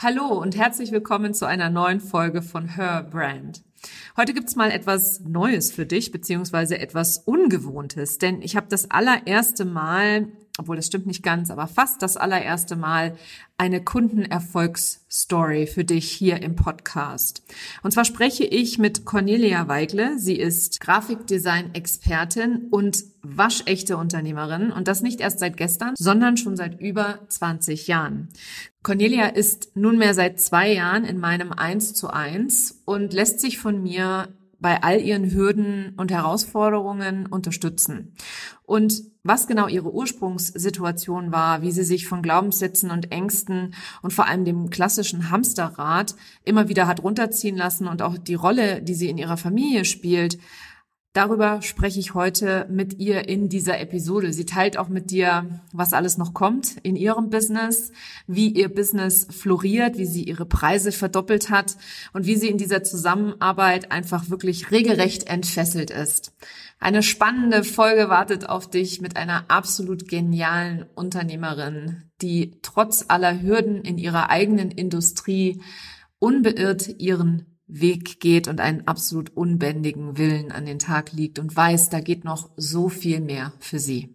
Hallo und herzlich willkommen zu einer neuen Folge von Her Brand. Heute gibt's mal etwas Neues für dich, beziehungsweise etwas Ungewohntes, denn ich habe das allererste Mal obwohl das stimmt nicht ganz, aber fast das allererste Mal eine Kundenerfolgsstory für dich hier im Podcast. Und zwar spreche ich mit Cornelia Weigle. Sie ist Grafikdesign-Expertin und waschechte Unternehmerin und das nicht erst seit gestern, sondern schon seit über 20 Jahren. Cornelia ist nunmehr seit zwei Jahren in meinem 1 zu 1 und lässt sich von mir bei all ihren Hürden und Herausforderungen unterstützen. Und was genau ihre Ursprungssituation war, wie sie sich von Glaubenssätzen und Ängsten und vor allem dem klassischen Hamsterrad immer wieder hat runterziehen lassen und auch die Rolle, die sie in ihrer Familie spielt, Darüber spreche ich heute mit ihr in dieser Episode. Sie teilt auch mit dir, was alles noch kommt in ihrem Business, wie ihr Business floriert, wie sie ihre Preise verdoppelt hat und wie sie in dieser Zusammenarbeit einfach wirklich regelrecht entfesselt ist. Eine spannende Folge wartet auf dich mit einer absolut genialen Unternehmerin, die trotz aller Hürden in ihrer eigenen Industrie unbeirrt ihren Weg geht und einen absolut unbändigen Willen an den Tag liegt und weiß, da geht noch so viel mehr für sie.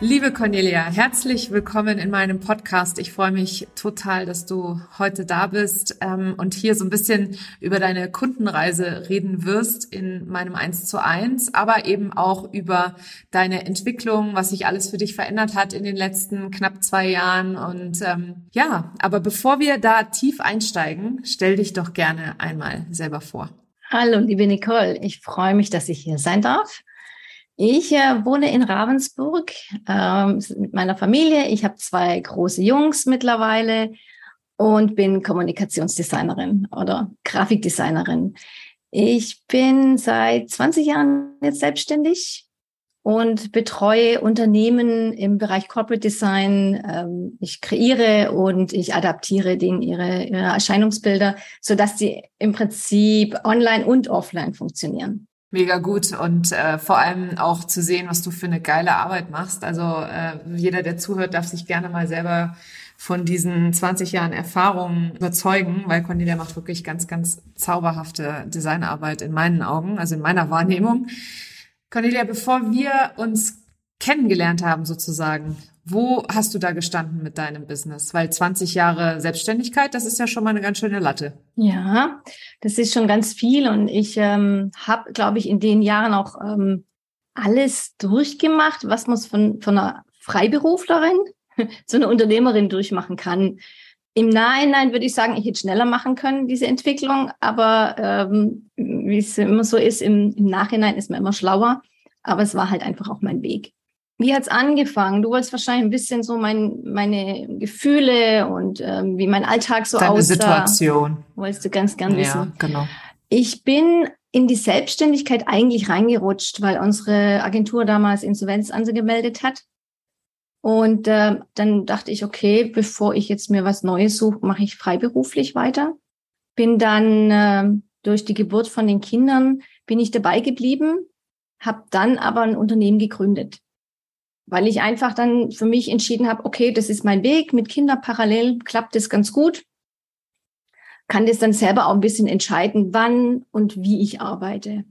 Liebe Cornelia, herzlich willkommen in meinem Podcast. Ich freue mich total, dass du heute da bist ähm, und hier so ein bisschen über deine Kundenreise reden wirst in meinem 1 zu 1, aber eben auch über deine Entwicklung, was sich alles für dich verändert hat in den letzten knapp zwei Jahren. Und ähm, ja, aber bevor wir da tief einsteigen, stell dich doch gerne einmal selber vor. Hallo, liebe Nicole. Ich freue mich, dass ich hier sein darf. Ich äh, wohne in Ravensburg ähm, mit meiner Familie. Ich habe zwei große Jungs mittlerweile und bin Kommunikationsdesignerin oder Grafikdesignerin. Ich bin seit 20 Jahren jetzt selbstständig und betreue Unternehmen im Bereich Corporate Design. Ähm, ich kreiere und ich adaptiere denen ihre, ihre Erscheinungsbilder, sodass sie im Prinzip online und offline funktionieren. Mega gut und äh, vor allem auch zu sehen, was du für eine geile Arbeit machst. Also äh, jeder, der zuhört, darf sich gerne mal selber von diesen 20 Jahren Erfahrung überzeugen, weil Cornelia macht wirklich ganz, ganz zauberhafte Designarbeit in meinen Augen, also in meiner Wahrnehmung. Cornelia, bevor wir uns kennengelernt haben sozusagen, wo hast du da gestanden mit deinem Business? Weil 20 Jahre Selbstständigkeit, das ist ja schon mal eine ganz schöne Latte. Ja, das ist schon ganz viel und ich ähm, habe, glaube ich, in den Jahren auch ähm, alles durchgemacht, was man von, von einer Freiberuflerin zu einer Unternehmerin durchmachen kann. Im Nachhinein würde ich sagen, ich hätte schneller machen können, diese Entwicklung, aber ähm, wie es immer so ist, im, im Nachhinein ist man immer schlauer. Aber es war halt einfach auch mein Weg. Wie hat's angefangen? Du wolltest wahrscheinlich ein bisschen so mein, meine Gefühle und ähm, wie mein Alltag so Deine aussah. Situation. Wolltest du ganz gern wissen. Ja, genau. Ich bin in die Selbstständigkeit eigentlich reingerutscht, weil unsere Agentur damals Insolvenz angemeldet hat. Und äh, dann dachte ich, okay, bevor ich jetzt mir was Neues suche, mache ich freiberuflich weiter. Bin dann äh, durch die Geburt von den Kindern bin ich dabei geblieben, habe dann aber ein Unternehmen gegründet weil ich einfach dann für mich entschieden habe, okay, das ist mein Weg, mit Kindern parallel klappt das ganz gut, kann das dann selber auch ein bisschen entscheiden, wann und wie ich arbeite.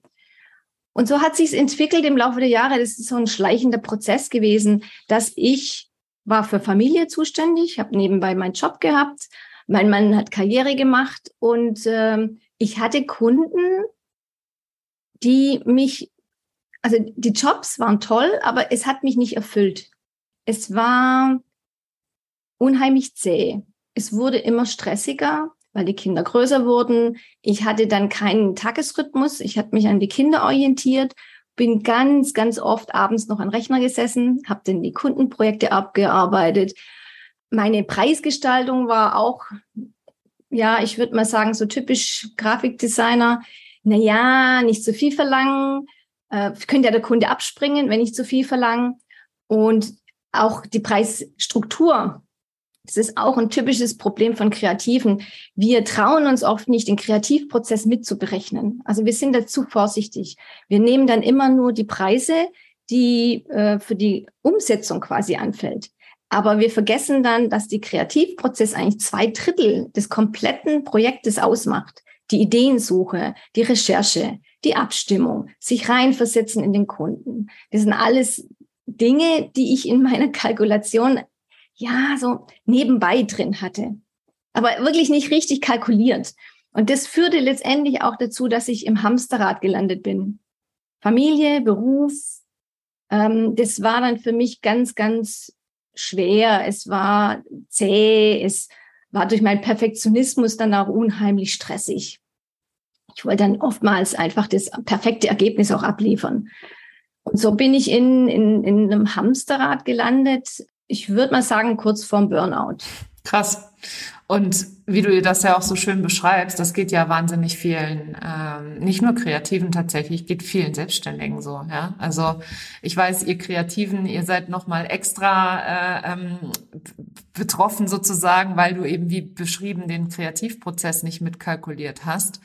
Und so hat sich entwickelt im Laufe der Jahre. Das ist so ein schleichender Prozess gewesen, dass ich war für Familie zuständig, habe nebenbei meinen Job gehabt, mein Mann hat Karriere gemacht und äh, ich hatte Kunden, die mich also die Jobs waren toll, aber es hat mich nicht erfüllt. Es war unheimlich zäh. Es wurde immer stressiger, weil die Kinder größer wurden. Ich hatte dann keinen Tagesrhythmus. Ich hatte mich an die Kinder orientiert, bin ganz, ganz oft abends noch an Rechner gesessen, habe dann die Kundenprojekte abgearbeitet. Meine Preisgestaltung war auch, ja, ich würde mal sagen, so typisch Grafikdesigner. Na ja, nicht zu so viel verlangen, äh, könnte ja der Kunde abspringen, wenn ich zu viel verlange. Und auch die Preisstruktur. Das ist auch ein typisches Problem von Kreativen. Wir trauen uns oft nicht, den Kreativprozess mitzuberechnen. Also wir sind dazu vorsichtig. Wir nehmen dann immer nur die Preise, die äh, für die Umsetzung quasi anfällt. Aber wir vergessen dann, dass die Kreativprozess eigentlich zwei Drittel des kompletten Projektes ausmacht. Die Ideensuche, die Recherche, die Abstimmung, sich reinversetzen in den Kunden. Das sind alles Dinge, die ich in meiner Kalkulation ja so nebenbei drin hatte, aber wirklich nicht richtig kalkuliert. Und das führte letztendlich auch dazu, dass ich im Hamsterrad gelandet bin. Familie, Beruf, ähm, das war dann für mich ganz, ganz schwer. Es war zäh, es war durch meinen Perfektionismus dann auch unheimlich stressig ich wollte dann oftmals einfach das perfekte Ergebnis auch abliefern. Und so bin ich in, in, in einem Hamsterrad gelandet. Ich würde mal sagen, kurz vorm Burnout. Krass. Und wie du das ja auch so schön beschreibst, das geht ja wahnsinnig vielen, ähm, nicht nur Kreativen tatsächlich, geht vielen Selbstständigen so. Ja, also ich weiß, ihr Kreativen, ihr seid noch mal extra äh, ähm, betroffen sozusagen, weil du eben wie beschrieben den Kreativprozess nicht mitkalkuliert hast.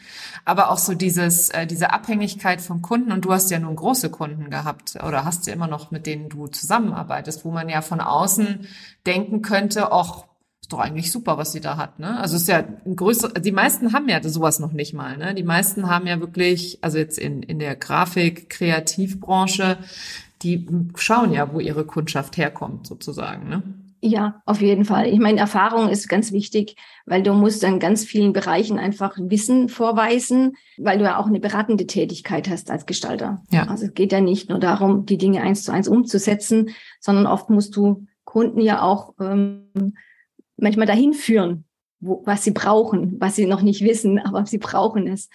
Aber auch so dieses äh, diese Abhängigkeit vom Kunden und du hast ja nun große Kunden gehabt oder hast ja immer noch mit denen du zusammenarbeitest, wo man ja von außen denken könnte, auch ist doch eigentlich super, was sie da hat, ne? Also ist ja ein größer, die meisten haben ja sowas noch nicht mal, ne? Die meisten haben ja wirklich, also jetzt in, in der Grafik, Kreativbranche, die schauen ja, wo ihre Kundschaft herkommt, sozusagen, ne? Ja, auf jeden Fall. Ich meine, Erfahrung ist ganz wichtig, weil du musst in ganz vielen Bereichen einfach Wissen vorweisen, weil du ja auch eine beratende Tätigkeit hast als Gestalter. Ja. Also es geht ja nicht nur darum, die Dinge eins zu eins umzusetzen, sondern oft musst du Kunden ja auch ähm, manchmal dahin führen, wo, was sie brauchen, was sie noch nicht wissen, aber sie brauchen es.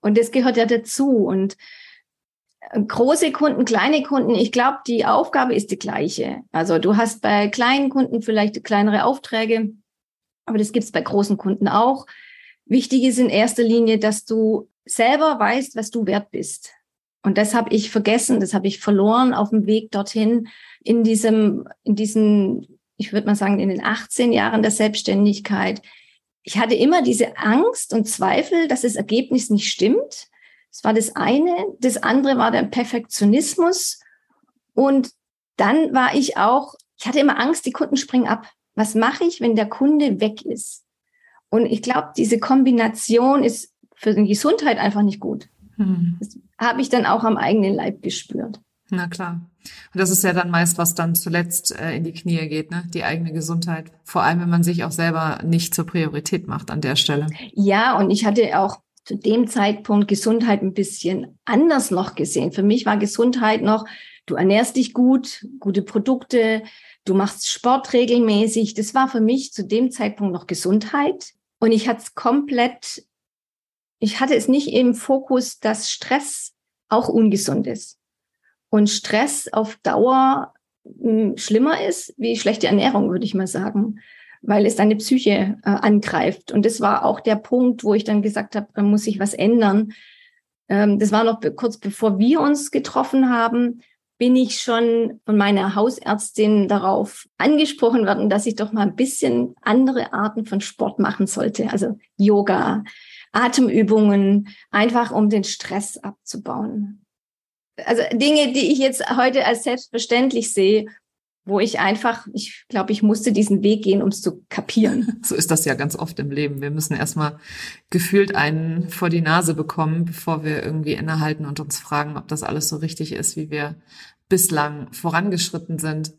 Und das gehört ja dazu. Und äh, große Kunden, kleine Kunden, ich glaube, die Aufgabe ist die gleiche. Also du hast bei kleinen Kunden vielleicht kleinere Aufträge, aber das gibt es bei großen Kunden auch. Wichtig ist in erster Linie, dass du selber weißt, was du wert bist. Und das habe ich vergessen, das habe ich verloren auf dem Weg dorthin in diesem, in diesen ich würde mal sagen, in den 18 Jahren der Selbstständigkeit, ich hatte immer diese Angst und Zweifel, dass das Ergebnis nicht stimmt. Das war das eine. Das andere war der Perfektionismus. Und dann war ich auch, ich hatte immer Angst, die Kunden springen ab. Was mache ich, wenn der Kunde weg ist? Und ich glaube, diese Kombination ist für die Gesundheit einfach nicht gut. Hm. Das habe ich dann auch am eigenen Leib gespürt. Na klar. Und das ist ja dann meist, was dann zuletzt äh, in die Knie geht, ne? Die eigene Gesundheit. Vor allem, wenn man sich auch selber nicht zur Priorität macht an der Stelle. Ja, und ich hatte auch zu dem Zeitpunkt Gesundheit ein bisschen anders noch gesehen. Für mich war Gesundheit noch, du ernährst dich gut, gute Produkte, du machst Sport regelmäßig. Das war für mich zu dem Zeitpunkt noch Gesundheit. Und ich hatte es komplett, ich hatte es nicht im Fokus, dass Stress auch ungesund ist und Stress auf Dauer hm, schlimmer ist wie schlechte Ernährung, würde ich mal sagen, weil es deine Psyche äh, angreift. Und das war auch der Punkt, wo ich dann gesagt habe, da muss sich was ändern. Ähm, das war noch kurz bevor wir uns getroffen haben, bin ich schon von meiner Hausärztin darauf angesprochen worden, dass ich doch mal ein bisschen andere Arten von Sport machen sollte. Also Yoga, Atemübungen, einfach um den Stress abzubauen also Dinge, die ich jetzt heute als selbstverständlich sehe, wo ich einfach, ich glaube, ich musste diesen Weg gehen, um es zu kapieren. So ist das ja ganz oft im Leben. Wir müssen erstmal gefühlt einen vor die Nase bekommen, bevor wir irgendwie innehalten und uns fragen, ob das alles so richtig ist, wie wir bislang vorangeschritten sind.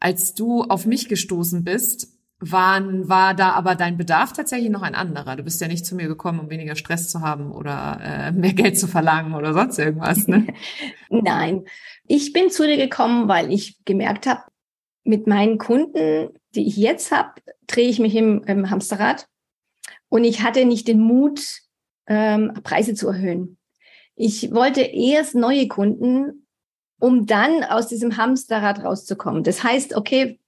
Als du auf mich gestoßen bist, waren, war da aber dein Bedarf tatsächlich noch ein anderer? Du bist ja nicht zu mir gekommen, um weniger Stress zu haben oder äh, mehr Geld zu verlangen oder sonst irgendwas, ne? Nein, ich bin zu dir gekommen, weil ich gemerkt habe, mit meinen Kunden, die ich jetzt habe, drehe ich mich im, im, Hamsterrad und ich hatte nicht den Mut, ähm, Preise zu erhöhen. Ich wollte erst neue Kunden, um dann aus diesem Hamsterrad rauszukommen. Das heißt, okay,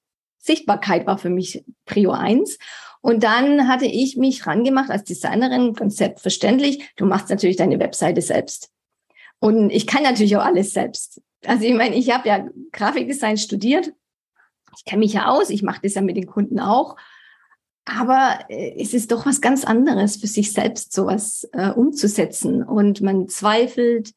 Sichtbarkeit war für mich Prio eins. Und dann hatte ich mich rangemacht als Designerin, ganz selbstverständlich. Du machst natürlich deine Webseite selbst. Und ich kann natürlich auch alles selbst. Also ich meine, ich habe ja Grafikdesign studiert. Ich kenne mich ja aus. Ich mache das ja mit den Kunden auch. Aber äh, es ist doch was ganz anderes, für sich selbst sowas äh, umzusetzen. Und man zweifelt,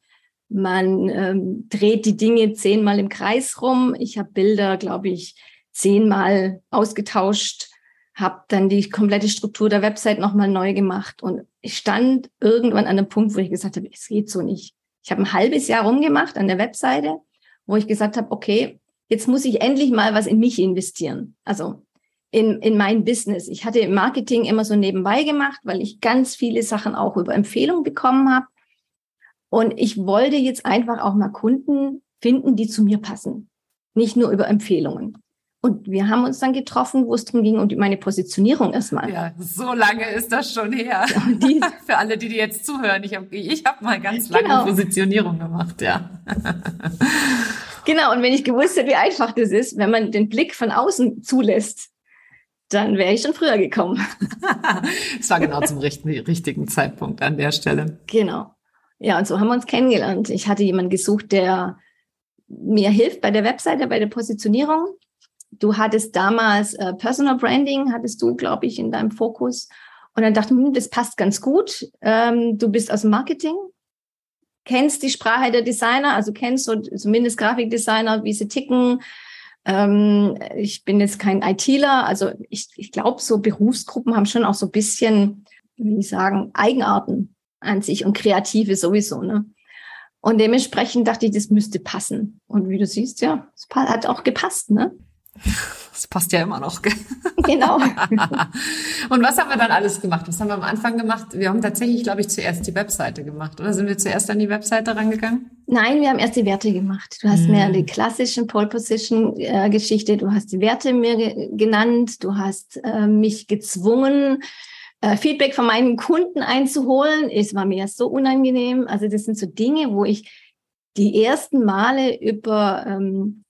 man ähm, dreht die Dinge zehnmal im Kreis rum. Ich habe Bilder, glaube ich, zehnmal ausgetauscht, habe dann die komplette Struktur der Website nochmal neu gemacht und ich stand irgendwann an einem Punkt, wo ich gesagt habe, es geht so nicht. Ich habe ein halbes Jahr rumgemacht an der Webseite, wo ich gesagt habe, okay, jetzt muss ich endlich mal was in mich investieren. Also in, in mein Business. Ich hatte Marketing immer so nebenbei gemacht, weil ich ganz viele Sachen auch über Empfehlungen bekommen habe. Und ich wollte jetzt einfach auch mal Kunden finden, die zu mir passen. Nicht nur über Empfehlungen. Und wir haben uns dann getroffen, wo es darum ging, um meine Positionierung erstmal. Ja, so lange ist das schon her. Ja, die, Für alle, die, die jetzt zuhören, ich habe ich hab mal ganz lange genau. Positionierung gemacht, ja. genau, und wenn ich gewusst hätte, wie einfach das ist, wenn man den Blick von außen zulässt, dann wäre ich schon früher gekommen. Es war genau zum richtigen Zeitpunkt an der Stelle. Genau. Ja, und so haben wir uns kennengelernt. Ich hatte jemanden gesucht, der mir hilft bei der Webseite, bei der Positionierung. Du hattest damals äh, Personal Branding, hattest du, glaube ich, in deinem Fokus. Und dann dachte ich, hm, das passt ganz gut. Ähm, du bist aus Marketing, kennst die Sprache der Designer, also kennst so zumindest Grafikdesigner, wie sie ticken. Ähm, ich bin jetzt kein ITler, also ich, ich glaube, so Berufsgruppen haben schon auch so ein bisschen, wie ich sagen, Eigenarten an sich und Kreative sowieso. Ne? Und dementsprechend dachte ich, das müsste passen. Und wie du siehst, ja, es hat auch gepasst, ne? Das passt ja immer noch. Genau. und was haben wir dann alles gemacht? Was haben wir am Anfang gemacht? Wir haben tatsächlich, glaube ich, zuerst die Webseite gemacht. Oder sind wir zuerst an die Webseite rangegangen? Nein, wir haben erst die Werte gemacht. Du hast hm. mir die klassischen Pole Position äh, Geschichte, du hast die Werte mir ge genannt, du hast äh, mich gezwungen, äh, Feedback von meinen Kunden einzuholen. Es war mir so unangenehm. Also das sind so Dinge, wo ich die ersten Male über ähm,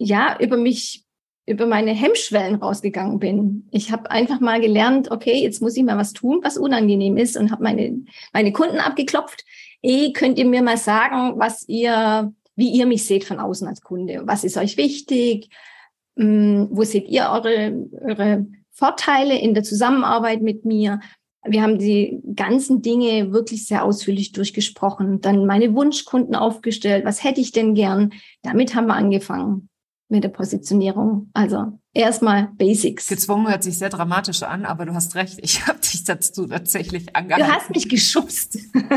ja über mich über meine Hemmschwellen rausgegangen bin. Ich habe einfach mal gelernt, okay, jetzt muss ich mal was tun, was unangenehm ist und habe meine meine Kunden abgeklopft. Eh, könnt ihr mir mal sagen, was ihr wie ihr mich seht von außen als Kunde? Was ist euch wichtig? Hm, wo seht ihr eure eure Vorteile in der Zusammenarbeit mit mir. Wir haben die ganzen Dinge wirklich sehr ausführlich durchgesprochen, dann meine Wunschkunden aufgestellt. Was hätte ich denn gern? Damit haben wir angefangen mit der Positionierung. Also erstmal Basics. Gezwungen hört sich sehr dramatisch an, aber du hast recht. Ich habe dich dazu tatsächlich angehalten. Du hast mich geschubst.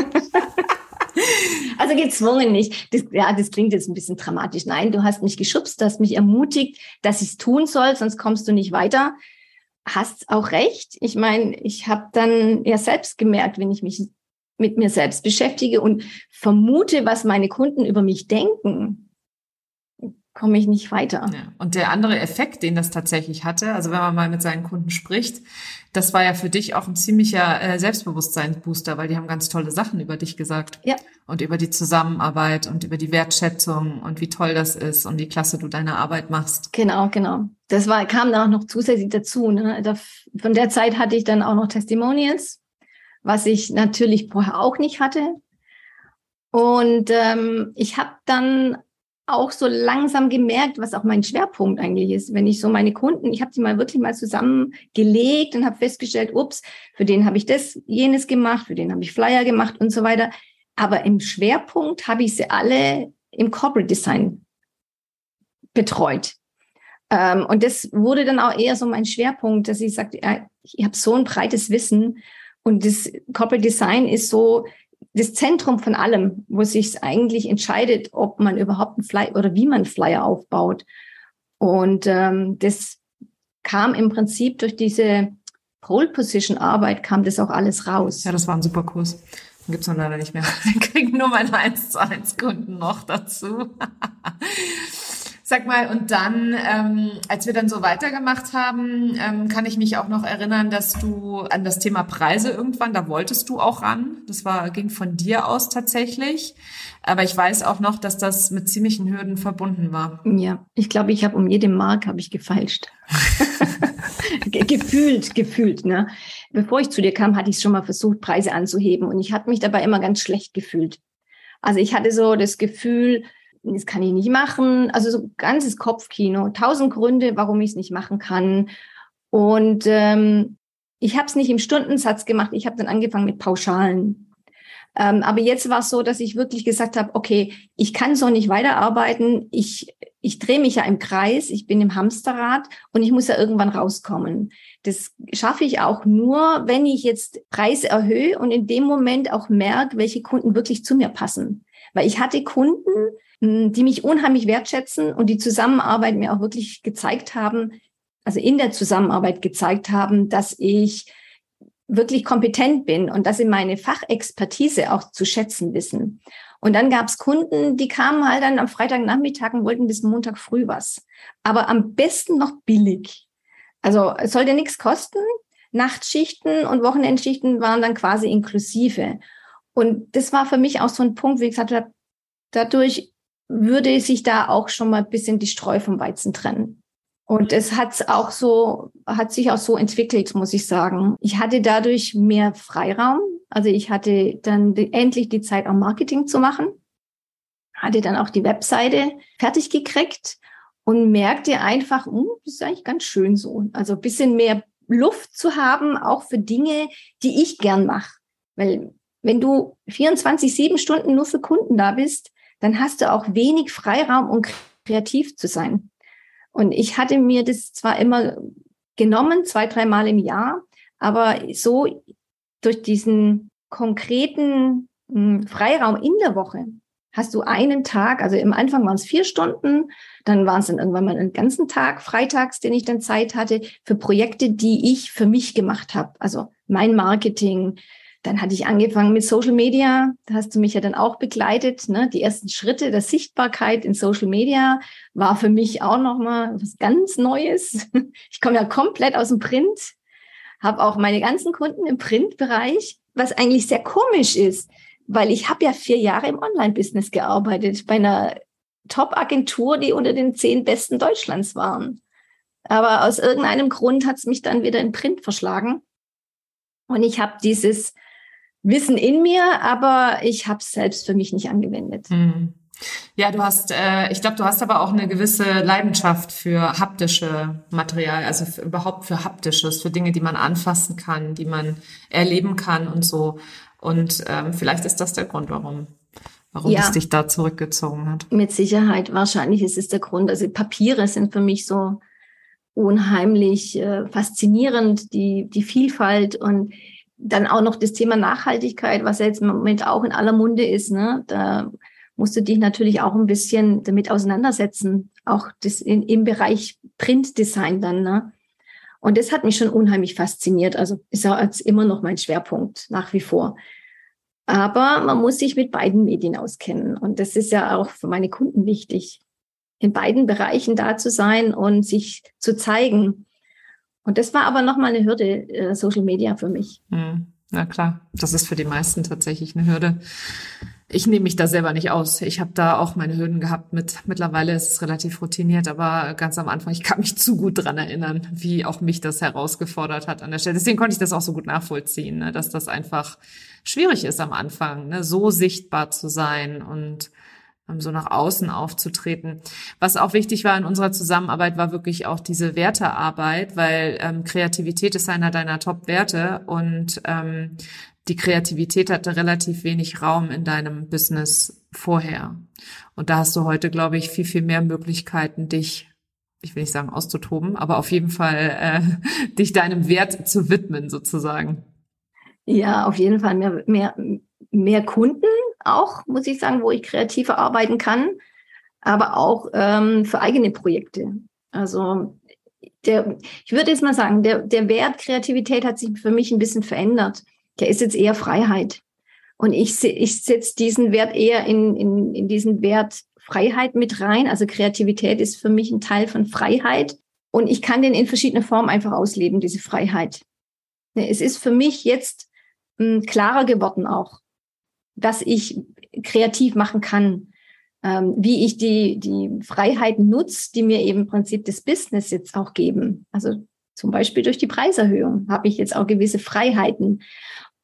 also gezwungen nicht. Das, ja, das klingt jetzt ein bisschen dramatisch. Nein, du hast mich geschubst, du hast mich ermutigt, dass ich es tun soll, sonst kommst du nicht weiter hast auch recht. Ich meine, ich habe dann ja selbst gemerkt, wenn ich mich mit mir selbst beschäftige und vermute, was meine Kunden über mich denken, komme ich nicht weiter. Ja. Und der andere Effekt, den das tatsächlich hatte, also wenn man mal mit seinen Kunden spricht, das war ja für dich auch ein ziemlicher äh, Selbstbewusstseinsbooster, weil die haben ganz tolle Sachen über dich gesagt. Ja. Und über die Zusammenarbeit und über die Wertschätzung und wie toll das ist und wie klasse du deine Arbeit machst. Genau, genau. Das war, kam dann auch noch zusätzlich dazu. Ne? Da, von der Zeit hatte ich dann auch noch Testimonials, was ich natürlich vorher auch nicht hatte. Und ähm, ich habe dann auch so langsam gemerkt, was auch mein Schwerpunkt eigentlich ist. Wenn ich so meine Kunden, ich habe die mal wirklich mal zusammengelegt und habe festgestellt, ups, für den habe ich das, jenes gemacht, für den habe ich Flyer gemacht und so weiter. Aber im Schwerpunkt habe ich sie alle im Corporate Design betreut. Ähm, und das wurde dann auch eher so mein Schwerpunkt, dass ich sagte, ich habe so ein breites Wissen und das Corporate Design ist so das Zentrum von allem, wo sich eigentlich entscheidet, ob man überhaupt einen Flyer oder wie man einen Flyer aufbaut. Und ähm, das kam im Prinzip durch diese Pole Position Arbeit kam das auch alles raus. Ja, das war ein super Kurs. Den gibt's noch leider nicht mehr. Den kriegen nur meine 1 zu 1 Kunden noch dazu. Sag mal, und dann, ähm, als wir dann so weitergemacht haben, ähm, kann ich mich auch noch erinnern, dass du an das Thema Preise irgendwann, da wolltest du auch ran. Das war, ging von dir aus tatsächlich. Aber ich weiß auch noch, dass das mit ziemlichen Hürden verbunden war. Ja, ich glaube, ich habe um jede Mark habe ich gefeilscht. gefühlt, gefühlt, ne? Bevor ich zu dir kam, hatte ich schon mal versucht, Preise anzuheben und ich hatte mich dabei immer ganz schlecht gefühlt. Also ich hatte so das Gefühl, das kann ich nicht machen. Also so ganzes Kopfkino, tausend Gründe, warum ich es nicht machen kann. Und ähm, ich habe es nicht im Stundensatz gemacht, ich habe dann angefangen mit Pauschalen. Ähm, aber jetzt war es so, dass ich wirklich gesagt habe, okay, ich kann so nicht weiterarbeiten. Ich, ich drehe mich ja im Kreis, ich bin im Hamsterrad und ich muss ja irgendwann rauskommen. Das schaffe ich auch nur, wenn ich jetzt Preise erhöhe und in dem Moment auch merke, welche Kunden wirklich zu mir passen. Weil ich hatte Kunden, die mich unheimlich wertschätzen und die Zusammenarbeit mir auch wirklich gezeigt haben, also in der Zusammenarbeit gezeigt haben, dass ich wirklich kompetent bin und dass sie meine Fachexpertise auch zu schätzen wissen. Und dann gab es Kunden, die kamen halt dann am Freitagnachmittag und wollten bis Montag früh was. Aber am besten noch billig. Also es sollte nichts kosten. Nachtschichten und Wochenendschichten waren dann quasi inklusive. Und das war für mich auch so ein Punkt, wie gesagt habe, dadurch würde sich da auch schon mal ein bisschen die Streu vom Weizen trennen. Und es hat auch so, hat sich auch so entwickelt, muss ich sagen. Ich hatte dadurch mehr Freiraum. Also ich hatte dann die, endlich die Zeit, auch Marketing zu machen. Hatte dann auch die Webseite fertig gekriegt und merkte einfach, hm, das ist eigentlich ganz schön so. Also ein bisschen mehr Luft zu haben, auch für Dinge, die ich gern mache. Weil wenn du 24, 7 Stunden nur für Kunden da bist, dann hast du auch wenig Freiraum, um kreativ zu sein. Und ich hatte mir das zwar immer genommen, zwei, dreimal im Jahr, aber so durch diesen konkreten hm, Freiraum in der Woche hast du einen Tag, also im Anfang waren es vier Stunden, dann waren es dann irgendwann mal einen ganzen Tag, freitags, den ich dann Zeit hatte, für Projekte, die ich für mich gemacht habe. Also mein Marketing, dann hatte ich angefangen mit Social Media. Da hast du mich ja dann auch begleitet. Ne? Die ersten Schritte der Sichtbarkeit in Social Media war für mich auch nochmal was ganz Neues. Ich komme ja komplett aus dem Print, habe auch meine ganzen Kunden im Printbereich, was eigentlich sehr komisch ist, weil ich habe ja vier Jahre im Online-Business gearbeitet bei einer Top-Agentur, die unter den zehn besten Deutschlands waren. Aber aus irgendeinem Grund hat es mich dann wieder in Print verschlagen. Und ich habe dieses Wissen in mir, aber ich habe es selbst für mich nicht angewendet. Mhm. Ja, du hast, äh, ich glaube, du hast aber auch eine gewisse Leidenschaft für haptische Material, also für, überhaupt für haptisches, für Dinge, die man anfassen kann, die man erleben kann und so. Und ähm, vielleicht ist das der Grund, warum, warum ja, es dich da zurückgezogen hat. Mit Sicherheit, wahrscheinlich ist es der Grund. Also Papiere sind für mich so unheimlich äh, faszinierend, die, die Vielfalt und dann auch noch das Thema Nachhaltigkeit, was ja jetzt im Moment auch in aller Munde ist. Ne? Da musst du dich natürlich auch ein bisschen damit auseinandersetzen, auch das in, im Bereich Printdesign dann. Ne? Und das hat mich schon unheimlich fasziniert. Also ist ja jetzt immer noch mein Schwerpunkt nach wie vor. Aber man muss sich mit beiden Medien auskennen. Und das ist ja auch für meine Kunden wichtig, in beiden Bereichen da zu sein und sich zu zeigen. Und das war aber nochmal eine Hürde, äh, Social Media für mich. Hm, na klar, das ist für die meisten tatsächlich eine Hürde. Ich nehme mich da selber nicht aus. Ich habe da auch meine Hürden gehabt mit. Mittlerweile ist es relativ routiniert, aber ganz am Anfang, ich kann mich zu gut dran erinnern, wie auch mich das herausgefordert hat an der Stelle. Deswegen konnte ich das auch so gut nachvollziehen, ne, dass das einfach schwierig ist am Anfang, ne, so sichtbar zu sein und so nach außen aufzutreten. Was auch wichtig war in unserer Zusammenarbeit, war wirklich auch diese Wertearbeit, weil ähm, Kreativität ist einer deiner Top-Werte und ähm, die Kreativität hatte relativ wenig Raum in deinem Business vorher. Und da hast du heute, glaube ich, viel, viel mehr Möglichkeiten, dich, ich will nicht sagen auszutoben, aber auf jeden Fall äh, dich deinem Wert zu widmen, sozusagen. Ja, auf jeden Fall mehr, mehr, mehr Kunden auch, muss ich sagen, wo ich kreativer arbeiten kann, aber auch ähm, für eigene Projekte. Also der, ich würde jetzt mal sagen, der, der Wert Kreativität hat sich für mich ein bisschen verändert. Der ist jetzt eher Freiheit. Und ich, ich setze diesen Wert eher in, in, in diesen Wert Freiheit mit rein. Also Kreativität ist für mich ein Teil von Freiheit. Und ich kann den in verschiedenen Formen einfach ausleben, diese Freiheit. Es ist für mich jetzt hm, klarer geworden auch, dass ich kreativ machen kann, ähm, wie ich die, die Freiheiten nutze, die mir eben im Prinzip das Business jetzt auch geben. Also zum Beispiel durch die Preiserhöhung habe ich jetzt auch gewisse Freiheiten.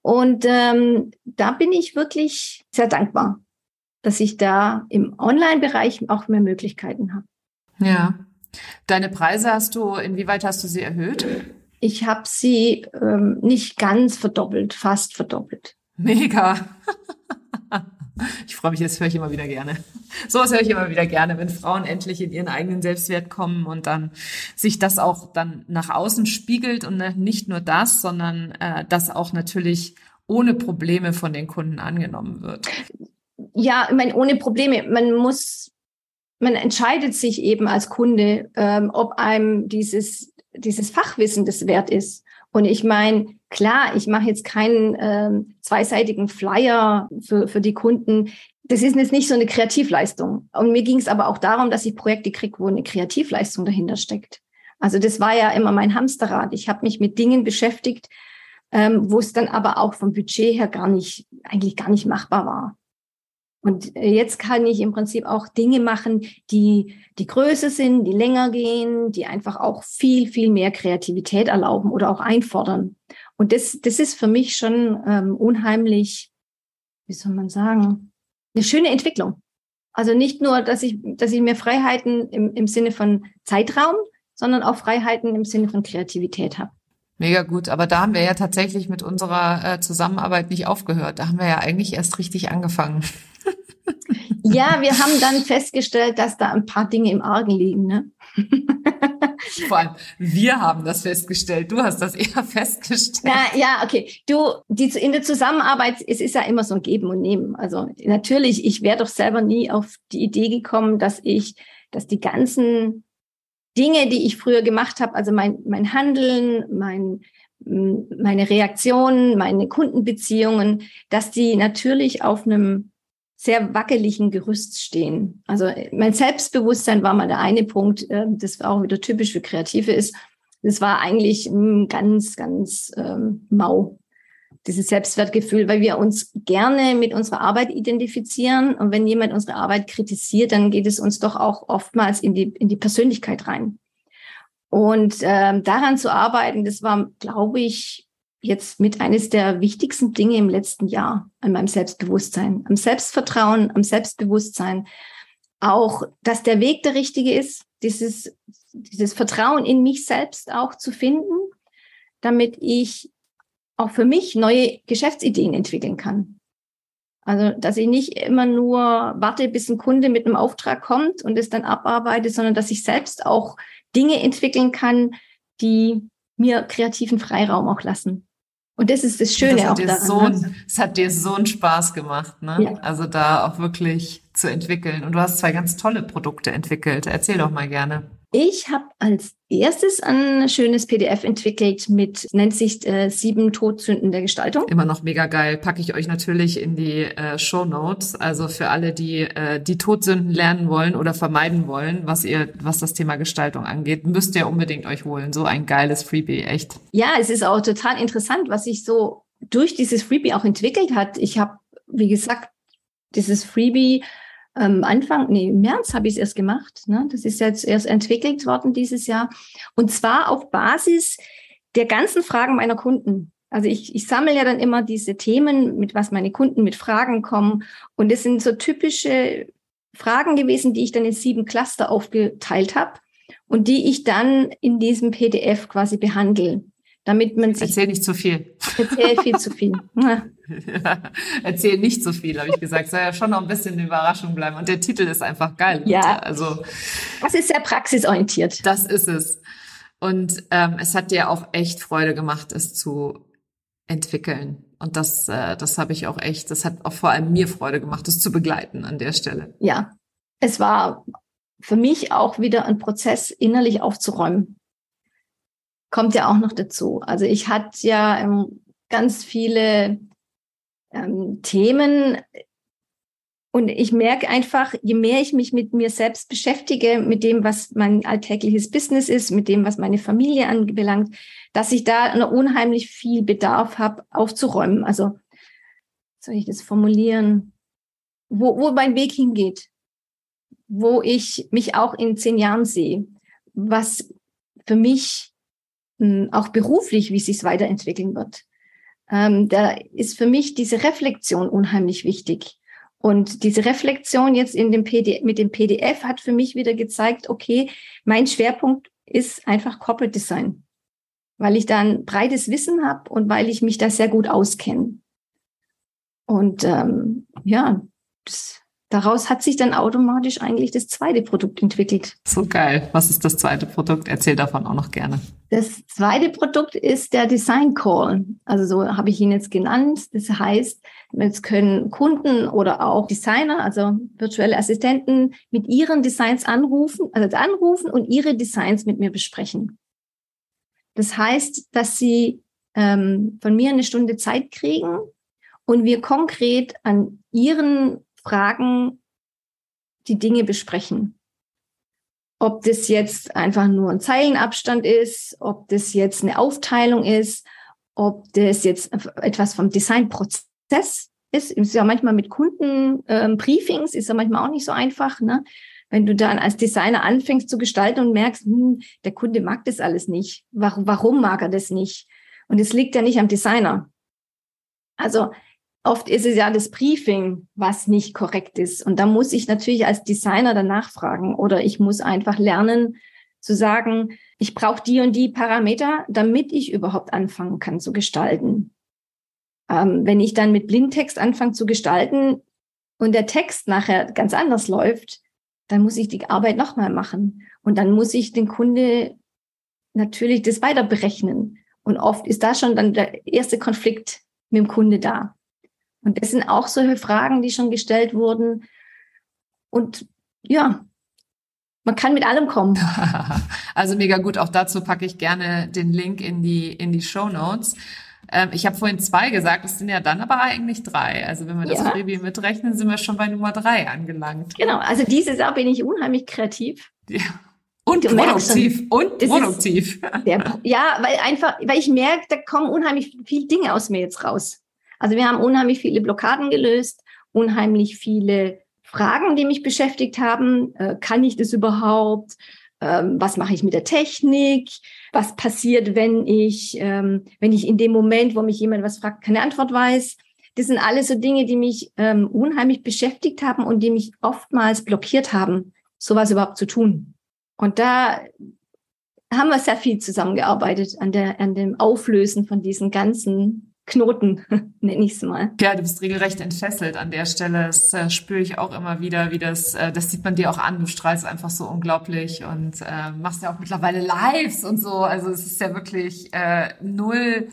Und ähm, da bin ich wirklich sehr dankbar, dass ich da im Online-Bereich auch mehr Möglichkeiten habe. Ja. Deine Preise hast du, inwieweit hast du sie erhöht? Ich habe sie ähm, nicht ganz verdoppelt, fast verdoppelt. Mega. Ich freue mich, das höre ich immer wieder gerne. Sowas höre ich immer wieder gerne, wenn Frauen endlich in ihren eigenen Selbstwert kommen und dann sich das auch dann nach außen spiegelt und nicht nur das, sondern äh, das auch natürlich ohne Probleme von den Kunden angenommen wird. Ja, ich meine, ohne Probleme. Man muss, man entscheidet sich eben als Kunde, ähm, ob einem dieses, dieses Fachwissen das wert ist. Und ich meine, klar, ich mache jetzt keinen ähm, zweiseitigen Flyer für, für die Kunden. das ist jetzt nicht so eine Kreativleistung. Und mir ging es aber auch darum, dass ich Projekte kriege, wo eine Kreativleistung dahinter steckt. Also das war ja immer mein Hamsterrad. Ich habe mich mit Dingen beschäftigt, ähm, wo es dann aber auch vom Budget her gar nicht, eigentlich gar nicht machbar war. Und äh, jetzt kann ich im Prinzip auch Dinge machen, die, die größer sind, die länger gehen, die einfach auch viel, viel mehr Kreativität erlauben oder auch einfordern. Und das, das ist für mich schon ähm, unheimlich, wie soll man sagen, eine schöne Entwicklung. Also nicht nur, dass ich, dass ich mehr Freiheiten im, im Sinne von Zeitraum, sondern auch Freiheiten im Sinne von Kreativität habe. Mega gut, aber da haben wir ja tatsächlich mit unserer äh, Zusammenarbeit nicht aufgehört. Da haben wir ja eigentlich erst richtig angefangen. ja, wir haben dann festgestellt, dass da ein paar Dinge im Argen liegen. Ne? Vor allem, wir haben das festgestellt. Du hast das eher festgestellt. Ja, ja, okay. Du, die, in der Zusammenarbeit, es ist ja immer so ein Geben und Nehmen. Also natürlich, ich wäre doch selber nie auf die Idee gekommen, dass ich, dass die ganzen Dinge, die ich früher gemacht habe, also mein, mein Handeln, mein, meine Reaktionen, meine Kundenbeziehungen, dass die natürlich auf einem sehr wackeligen Gerüst stehen. Also mein Selbstbewusstsein war mal der eine Punkt, äh, das auch wieder typisch für Kreative ist. Das war eigentlich ganz, ganz ähm, mau, dieses Selbstwertgefühl, weil wir uns gerne mit unserer Arbeit identifizieren. Und wenn jemand unsere Arbeit kritisiert, dann geht es uns doch auch oftmals in die, in die Persönlichkeit rein. Und ähm, daran zu arbeiten, das war, glaube ich, jetzt mit eines der wichtigsten Dinge im letzten Jahr an meinem Selbstbewusstsein, am Selbstvertrauen, am Selbstbewusstsein. Auch, dass der Weg der richtige ist, dieses, dieses Vertrauen in mich selbst auch zu finden, damit ich auch für mich neue Geschäftsideen entwickeln kann. Also, dass ich nicht immer nur warte, bis ein Kunde mit einem Auftrag kommt und es dann abarbeite, sondern dass ich selbst auch Dinge entwickeln kann, die mir kreativen Freiraum auch lassen. Und das ist das Schöne das auch daran. So ne? es hat dir so einen Spaß gemacht, ne? Ja. Also da auch wirklich zu entwickeln. Und du hast zwei ganz tolle Produkte entwickelt. Erzähl doch mal gerne. Ich habe als erstes ein schönes PDF entwickelt mit, nennt sich äh, sieben Todsünden der Gestaltung. Immer noch mega geil. Packe ich euch natürlich in die äh, Show Notes. Also für alle, die äh, die Todsünden lernen wollen oder vermeiden wollen, was ihr, was das Thema Gestaltung angeht, müsst ihr unbedingt euch holen. So ein geiles Freebie, echt. Ja, es ist auch total interessant, was sich so durch dieses Freebie auch entwickelt hat. Ich habe, wie gesagt, dieses Freebie ähm, Anfang, nee, im März habe ich es erst gemacht. Ne? Das ist jetzt erst entwickelt worden dieses Jahr. Und zwar auf Basis der ganzen Fragen meiner Kunden. Also ich, ich sammle ja dann immer diese Themen, mit was meine Kunden mit Fragen kommen. Und das sind so typische Fragen gewesen, die ich dann in sieben Cluster aufgeteilt habe und die ich dann in diesem PDF quasi behandle damit man sich. Erzähl nicht zu viel. Erzähl viel zu viel. Ja. erzähl nicht zu viel, habe ich gesagt. Soll ja schon noch ein bisschen eine Überraschung bleiben. Und der Titel ist einfach geil. Ja. Also. Das ist sehr praxisorientiert. Das ist es. Und ähm, es hat dir auch echt Freude gemacht, es zu entwickeln. Und das, äh, das habe ich auch echt, das hat auch vor allem mir Freude gemacht, es zu begleiten an der Stelle. Ja, es war für mich auch wieder ein Prozess, innerlich aufzuräumen kommt ja auch noch dazu. Also ich hatte ja ähm, ganz viele ähm, Themen und ich merke einfach, je mehr ich mich mit mir selbst beschäftige, mit dem, was mein alltägliches Business ist, mit dem, was meine Familie anbelangt, dass ich da noch unheimlich viel Bedarf habe, aufzuräumen. Also soll ich das formulieren? Wo, wo mein Weg hingeht, wo ich mich auch in zehn Jahren sehe, was für mich auch beruflich, wie es sich weiterentwickeln wird. Ähm, da ist für mich diese Reflexion unheimlich wichtig. Und diese Reflexion jetzt in dem PDF, mit dem PDF hat für mich wieder gezeigt, okay, mein Schwerpunkt ist einfach Corporate Design, weil ich da ein breites Wissen habe und weil ich mich da sehr gut auskenne. Und ähm, ja, das daraus hat sich dann automatisch eigentlich das zweite Produkt entwickelt. So geil. Was ist das zweite Produkt? Erzähl davon auch noch gerne. Das zweite Produkt ist der Design Call. Also so habe ich ihn jetzt genannt. Das heißt, jetzt können Kunden oder auch Designer, also virtuelle Assistenten, mit ihren Designs anrufen, also anrufen und ihre Designs mit mir besprechen. Das heißt, dass sie ähm, von mir eine Stunde Zeit kriegen und wir konkret an ihren Fragen die Dinge besprechen. Ob das jetzt einfach nur ein Zeilenabstand ist, ob das jetzt eine Aufteilung ist, ob das jetzt etwas vom Designprozess ist. Ist ja manchmal mit Kundenbriefings, ähm, ist ja manchmal auch nicht so einfach. Ne? Wenn du dann als Designer anfängst zu gestalten und merkst, hm, der Kunde mag das alles nicht. Warum, warum mag er das nicht? Und es liegt ja nicht am Designer. Also oft ist es ja das Briefing, was nicht korrekt ist. Und da muss ich natürlich als Designer danach fragen oder ich muss einfach lernen zu sagen, ich brauche die und die Parameter, damit ich überhaupt anfangen kann zu gestalten. Ähm, wenn ich dann mit Blindtext anfange zu gestalten und der Text nachher ganz anders läuft, dann muss ich die Arbeit nochmal machen. Und dann muss ich den Kunde natürlich das weiter berechnen. Und oft ist da schon dann der erste Konflikt mit dem Kunde da. Und das sind auch solche Fragen, die schon gestellt wurden. Und ja, man kann mit allem kommen. Also mega gut. Auch dazu packe ich gerne den Link in die, in die Show Notes. Ähm, ich habe vorhin zwei gesagt, es sind ja dann aber eigentlich drei. Also wenn wir das ja. Freebie mitrechnen, sind wir schon bei Nummer drei angelangt. Genau, also dieses Jahr bin ich unheimlich kreativ. Ja. Und produktiv. Und produktiv. Der, ja, weil einfach, weil ich merke, da kommen unheimlich viele Dinge aus mir jetzt raus. Also wir haben unheimlich viele Blockaden gelöst, unheimlich viele Fragen, die mich beschäftigt haben. Äh, kann ich das überhaupt? Ähm, was mache ich mit der Technik? Was passiert, wenn ich, ähm, wenn ich in dem Moment, wo mich jemand was fragt, keine Antwort weiß? Das sind alles so Dinge, die mich ähm, unheimlich beschäftigt haben und die mich oftmals blockiert haben, sowas überhaupt zu tun. Und da haben wir sehr viel zusammengearbeitet an der, an dem Auflösen von diesen ganzen Knoten, nenne ich es mal. Ja, du bist regelrecht entfesselt an der Stelle. Das äh, spüre ich auch immer wieder, wie das, äh, das sieht man dir auch an. Du strahlst einfach so unglaublich und äh, machst ja auch mittlerweile Lives und so. Also es ist ja wirklich äh, null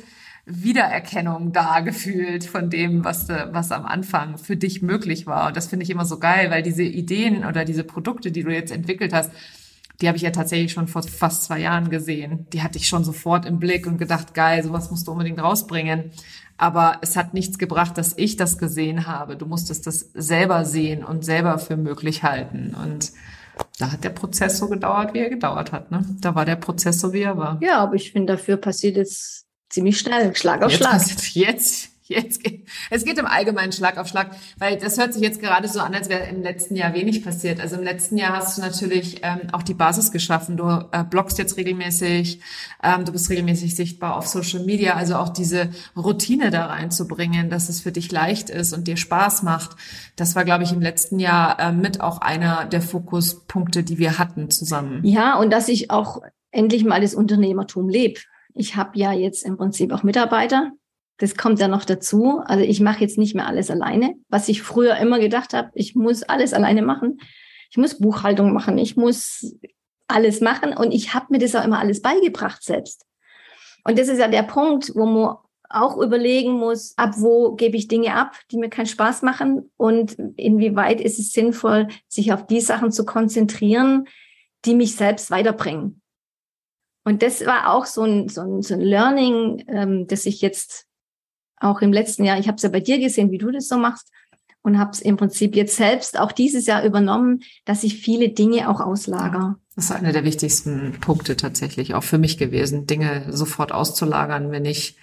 Wiedererkennung da gefühlt von dem, was, was am Anfang für dich möglich war. Und das finde ich immer so geil, weil diese Ideen oder diese Produkte, die du jetzt entwickelt hast, die habe ich ja tatsächlich schon vor fast zwei Jahren gesehen. Die hatte ich schon sofort im Blick und gedacht, geil, sowas musst du unbedingt rausbringen. Aber es hat nichts gebracht, dass ich das gesehen habe. Du musstest das selber sehen und selber für möglich halten. Und da hat der Prozess so gedauert, wie er gedauert hat. Ne? Da war der Prozess so, wie er war. Ja, aber ich finde, dafür passiert jetzt ziemlich schnell, Schlag auf jetzt Schlag. Jetzt, Jetzt geht, es geht im Allgemeinen Schlag auf Schlag, weil das hört sich jetzt gerade so an, als wäre im letzten Jahr wenig passiert. Also im letzten Jahr hast du natürlich ähm, auch die Basis geschaffen. Du äh, bloggst jetzt regelmäßig, ähm, du bist regelmäßig sichtbar auf Social Media. Also auch diese Routine da reinzubringen, dass es für dich leicht ist und dir Spaß macht. Das war, glaube ich, im letzten Jahr äh, mit auch einer der Fokuspunkte, die wir hatten zusammen. Ja, und dass ich auch endlich mal das Unternehmertum lebe. Ich habe ja jetzt im Prinzip auch Mitarbeiter, das kommt ja noch dazu. Also ich mache jetzt nicht mehr alles alleine, was ich früher immer gedacht habe, ich muss alles alleine machen. Ich muss Buchhaltung machen, ich muss alles machen und ich habe mir das auch immer alles beigebracht selbst. Und das ist ja der Punkt, wo man auch überlegen muss, ab wo gebe ich Dinge ab, die mir keinen Spaß machen und inwieweit ist es sinnvoll, sich auf die Sachen zu konzentrieren, die mich selbst weiterbringen. Und das war auch so ein, so ein, so ein Learning, ähm, das ich jetzt auch im letzten Jahr, ich habe es ja bei dir gesehen, wie du das so machst und habe es im Prinzip jetzt selbst auch dieses Jahr übernommen, dass ich viele Dinge auch auslager. Das ist einer der wichtigsten Punkte tatsächlich auch für mich gewesen, Dinge sofort auszulagern, wenn ich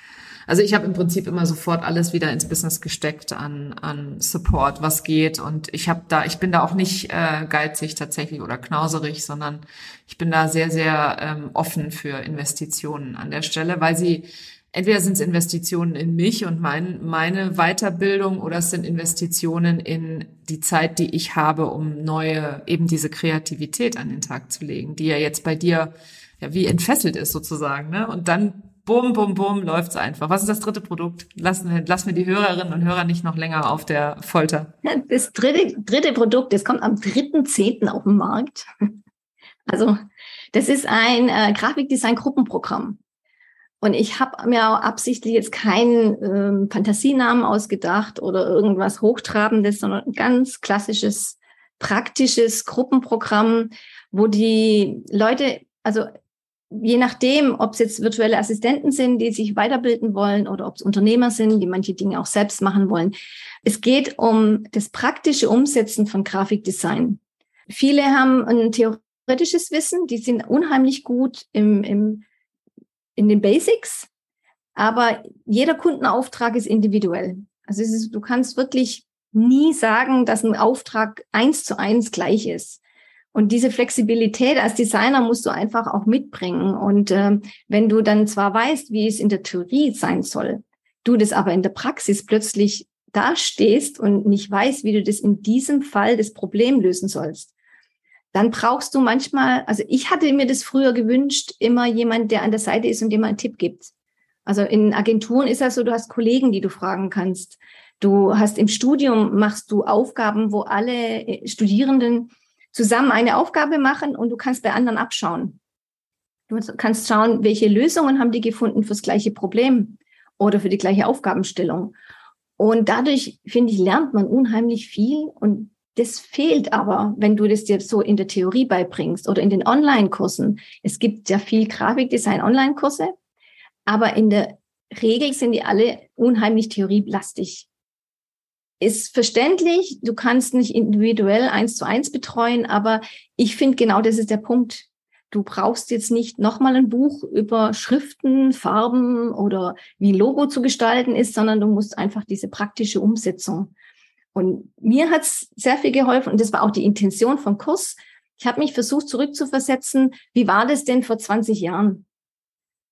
also ich habe im Prinzip immer sofort alles wieder ins Business gesteckt an, an Support, was geht. Und ich habe da, ich bin da auch nicht äh, geizig tatsächlich oder knauserig, sondern ich bin da sehr, sehr ähm, offen für Investitionen an der Stelle, weil sie entweder sind es Investitionen in mich und mein, meine Weiterbildung oder es sind Investitionen in die Zeit, die ich habe, um neue, eben diese Kreativität an den Tag zu legen, die ja jetzt bei dir ja wie entfesselt ist sozusagen, ne? Und dann bum, bum, bum, läuft's einfach. Was ist das dritte Produkt? Lassen wir, lassen wir die Hörerinnen und Hörer nicht noch länger auf der Folter. Das dritte, dritte Produkt, das kommt am 3.10. auf den Markt. Also, das ist ein äh, Grafikdesign-Gruppenprogramm. Und ich habe mir auch absichtlich jetzt keinen ähm, Fantasienamen ausgedacht oder irgendwas Hochtrabendes, sondern ein ganz klassisches, praktisches Gruppenprogramm, wo die Leute, also je nachdem, ob es jetzt virtuelle Assistenten sind, die sich weiterbilden wollen oder ob es Unternehmer sind, die manche Dinge auch selbst machen wollen. Es geht um das praktische Umsetzen von Grafikdesign. Viele haben ein theoretisches Wissen, die sind unheimlich gut im, im, in den Basics, aber jeder Kundenauftrag ist individuell. Also ist, du kannst wirklich nie sagen, dass ein Auftrag eins zu eins gleich ist. Und diese Flexibilität als Designer musst du einfach auch mitbringen. Und äh, wenn du dann zwar weißt, wie es in der Theorie sein soll, du das aber in der Praxis plötzlich dastehst und nicht weißt, wie du das in diesem Fall das Problem lösen sollst, dann brauchst du manchmal, also ich hatte mir das früher gewünscht, immer jemand, der an der Seite ist und dir mal einen Tipp gibt. Also in Agenturen ist das so, du hast Kollegen, die du fragen kannst. Du hast im Studium, machst du Aufgaben, wo alle äh, Studierenden zusammen eine Aufgabe machen und du kannst bei anderen abschauen. Du kannst schauen, welche Lösungen haben die gefunden fürs gleiche Problem oder für die gleiche Aufgabenstellung. Und dadurch, finde ich, lernt man unheimlich viel und das fehlt aber, wenn du das dir so in der Theorie beibringst oder in den Online-Kursen. Es gibt ja viel Grafikdesign-Online-Kurse, aber in der Regel sind die alle unheimlich theorielastig ist verständlich. Du kannst nicht individuell eins zu eins betreuen, aber ich finde genau das ist der Punkt. Du brauchst jetzt nicht nochmal ein Buch über Schriften, Farben oder wie Logo zu gestalten ist, sondern du musst einfach diese praktische Umsetzung. Und mir hat es sehr viel geholfen und das war auch die Intention vom Kurs. Ich habe mich versucht zurückzuversetzen. Wie war das denn vor 20 Jahren?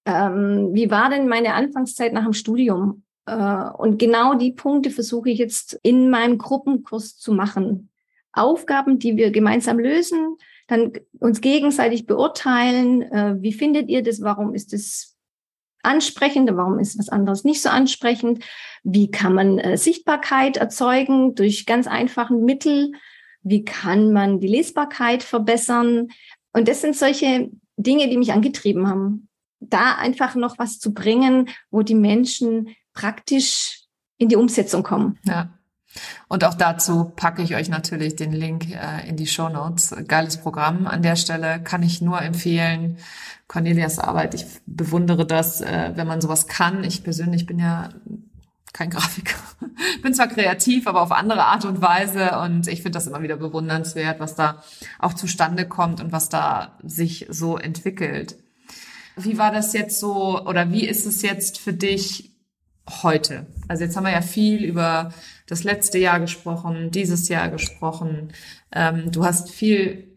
Ähm, wie war denn meine Anfangszeit nach dem Studium? Äh, und genau die Punkte versuche ich jetzt in meinem Gruppenkurs zu machen. Aufgaben, die wir gemeinsam lösen, dann uns gegenseitig beurteilen. Äh, wie findet ihr das? Warum ist es ansprechend? Warum ist was anderes nicht so ansprechend? Wie kann man äh, Sichtbarkeit erzeugen durch ganz einfachen Mittel? Wie kann man die Lesbarkeit verbessern? Und das sind solche Dinge, die mich angetrieben haben, da einfach noch was zu bringen, wo die Menschen praktisch in die Umsetzung kommen. Ja. Und auch dazu packe ich euch natürlich den Link äh, in die Show Notes. Geiles Programm an der Stelle kann ich nur empfehlen. Cornelias Arbeit, ich bewundere das, äh, wenn man sowas kann. Ich persönlich bin ja kein Grafiker. bin zwar kreativ, aber auf andere Art und Weise und ich finde das immer wieder bewundernswert, was da auch zustande kommt und was da sich so entwickelt. Wie war das jetzt so oder wie ist es jetzt für dich heute? Also jetzt haben wir ja viel über das letzte Jahr gesprochen, dieses Jahr gesprochen. Ähm, du hast viel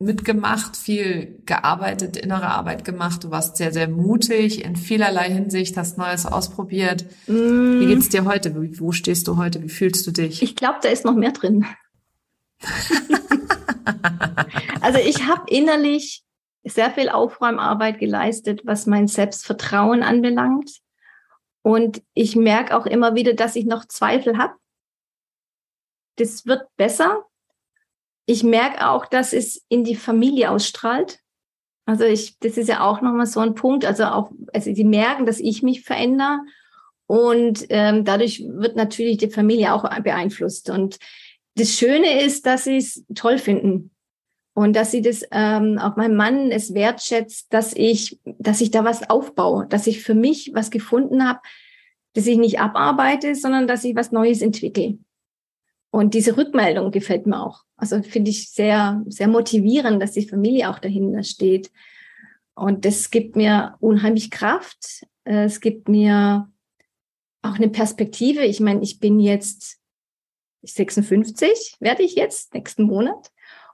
mitgemacht, viel gearbeitet, innere Arbeit gemacht. Du warst sehr, sehr mutig in vielerlei Hinsicht, hast Neues ausprobiert. Mm. Wie geht's dir heute? Wo stehst du heute? Wie fühlst du dich? Ich glaube, da ist noch mehr drin. also ich habe innerlich sehr viel Aufräumarbeit geleistet, was mein Selbstvertrauen anbelangt. Und ich merke auch immer wieder, dass ich noch Zweifel habe. Das wird besser. Ich merke auch, dass es in die Familie ausstrahlt. Also ich, das ist ja auch nochmal so ein Punkt. Also auch, also sie merken, dass ich mich verändere. Und ähm, dadurch wird natürlich die Familie auch beeinflusst. Und das Schöne ist, dass sie es toll finden. Und dass sie das ähm, auch mein Mann es wertschätzt, dass ich, dass ich da was aufbaue, dass ich für mich was gefunden habe, dass ich nicht abarbeite, sondern dass ich was Neues entwickle. Und diese Rückmeldung gefällt mir auch. Also finde ich sehr, sehr motivierend, dass die Familie auch dahinter steht. Und das gibt mir unheimlich Kraft. Es gibt mir auch eine Perspektive. Ich meine, ich bin jetzt 56, werde ich jetzt nächsten Monat.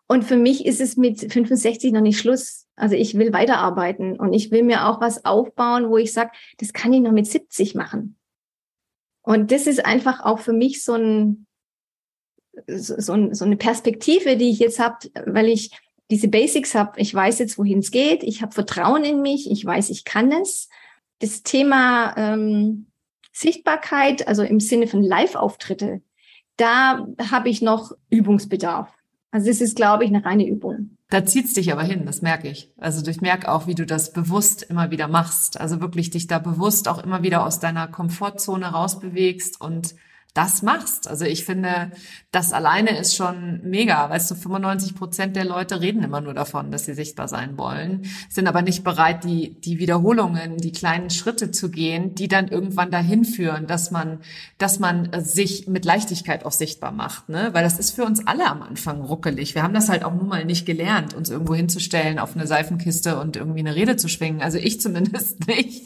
Und für mich ist es mit 65 noch nicht Schluss. Also ich will weiterarbeiten und ich will mir auch was aufbauen, wo ich sage, das kann ich noch mit 70 machen. Und das ist einfach auch für mich so, ein, so, so eine Perspektive, die ich jetzt habe, weil ich diese Basics habe. Ich weiß jetzt, wohin es geht. Ich habe Vertrauen in mich. Ich weiß, ich kann es. Das Thema ähm, Sichtbarkeit, also im Sinne von Live-Auftritte, da habe ich noch Übungsbedarf. Also es ist, glaube ich, eine reine Übung. Da zieht's dich aber hin, das merke ich. Also ich merke auch, wie du das bewusst immer wieder machst. Also wirklich dich da bewusst auch immer wieder aus deiner Komfortzone rausbewegst und das machst. Also ich finde, das alleine ist schon mega. Weißt du, 95 Prozent der Leute reden immer nur davon, dass sie sichtbar sein wollen, sind aber nicht bereit, die, die Wiederholungen, die kleinen Schritte zu gehen, die dann irgendwann dahin führen, dass man, dass man sich mit Leichtigkeit auch sichtbar macht, ne? Weil das ist für uns alle am Anfang ruckelig. Wir haben das halt auch nun mal nicht gelernt, uns irgendwo hinzustellen auf eine Seifenkiste und irgendwie eine Rede zu schwingen. Also ich zumindest nicht.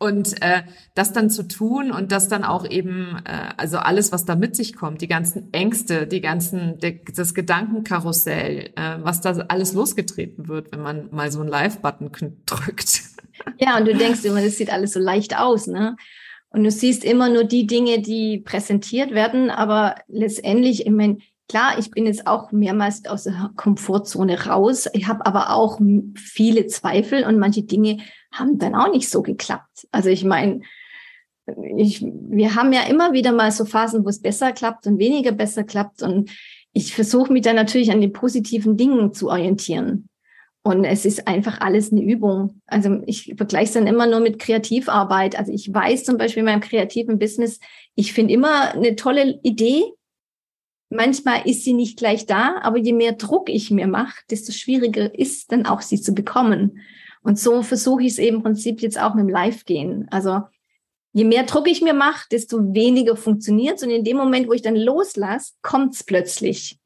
Und äh, das dann zu tun und das dann auch eben, äh, also alles, was da mit sich kommt, die ganzen Ängste, die ganzen, der, das Gedankenkarussell, äh, was da alles losgetreten wird, wenn man mal so einen Live-Button drückt. Ja, und du denkst immer, das sieht alles so leicht aus, ne? Und du siehst immer nur die Dinge, die präsentiert werden, aber letztendlich, ich meine, klar, ich bin jetzt auch mehrmals aus der Komfortzone raus. Ich habe aber auch viele Zweifel und manche Dinge haben dann auch nicht so geklappt. Also ich meine, ich, wir haben ja immer wieder mal so Phasen, wo es besser klappt und weniger besser klappt. Und ich versuche mich dann natürlich an den positiven Dingen zu orientieren. Und es ist einfach alles eine Übung. Also ich vergleiche es dann immer nur mit Kreativarbeit. Also ich weiß zum Beispiel in meinem kreativen Business, ich finde immer eine tolle Idee. Manchmal ist sie nicht gleich da, aber je mehr Druck ich mir mache, desto schwieriger ist dann auch sie zu bekommen. Und so versuche ich es eben im Prinzip jetzt auch mit dem Live-Gehen. Also je mehr Druck ich mir mache, desto weniger funktioniert Und in dem Moment, wo ich dann loslasse, kommt es plötzlich.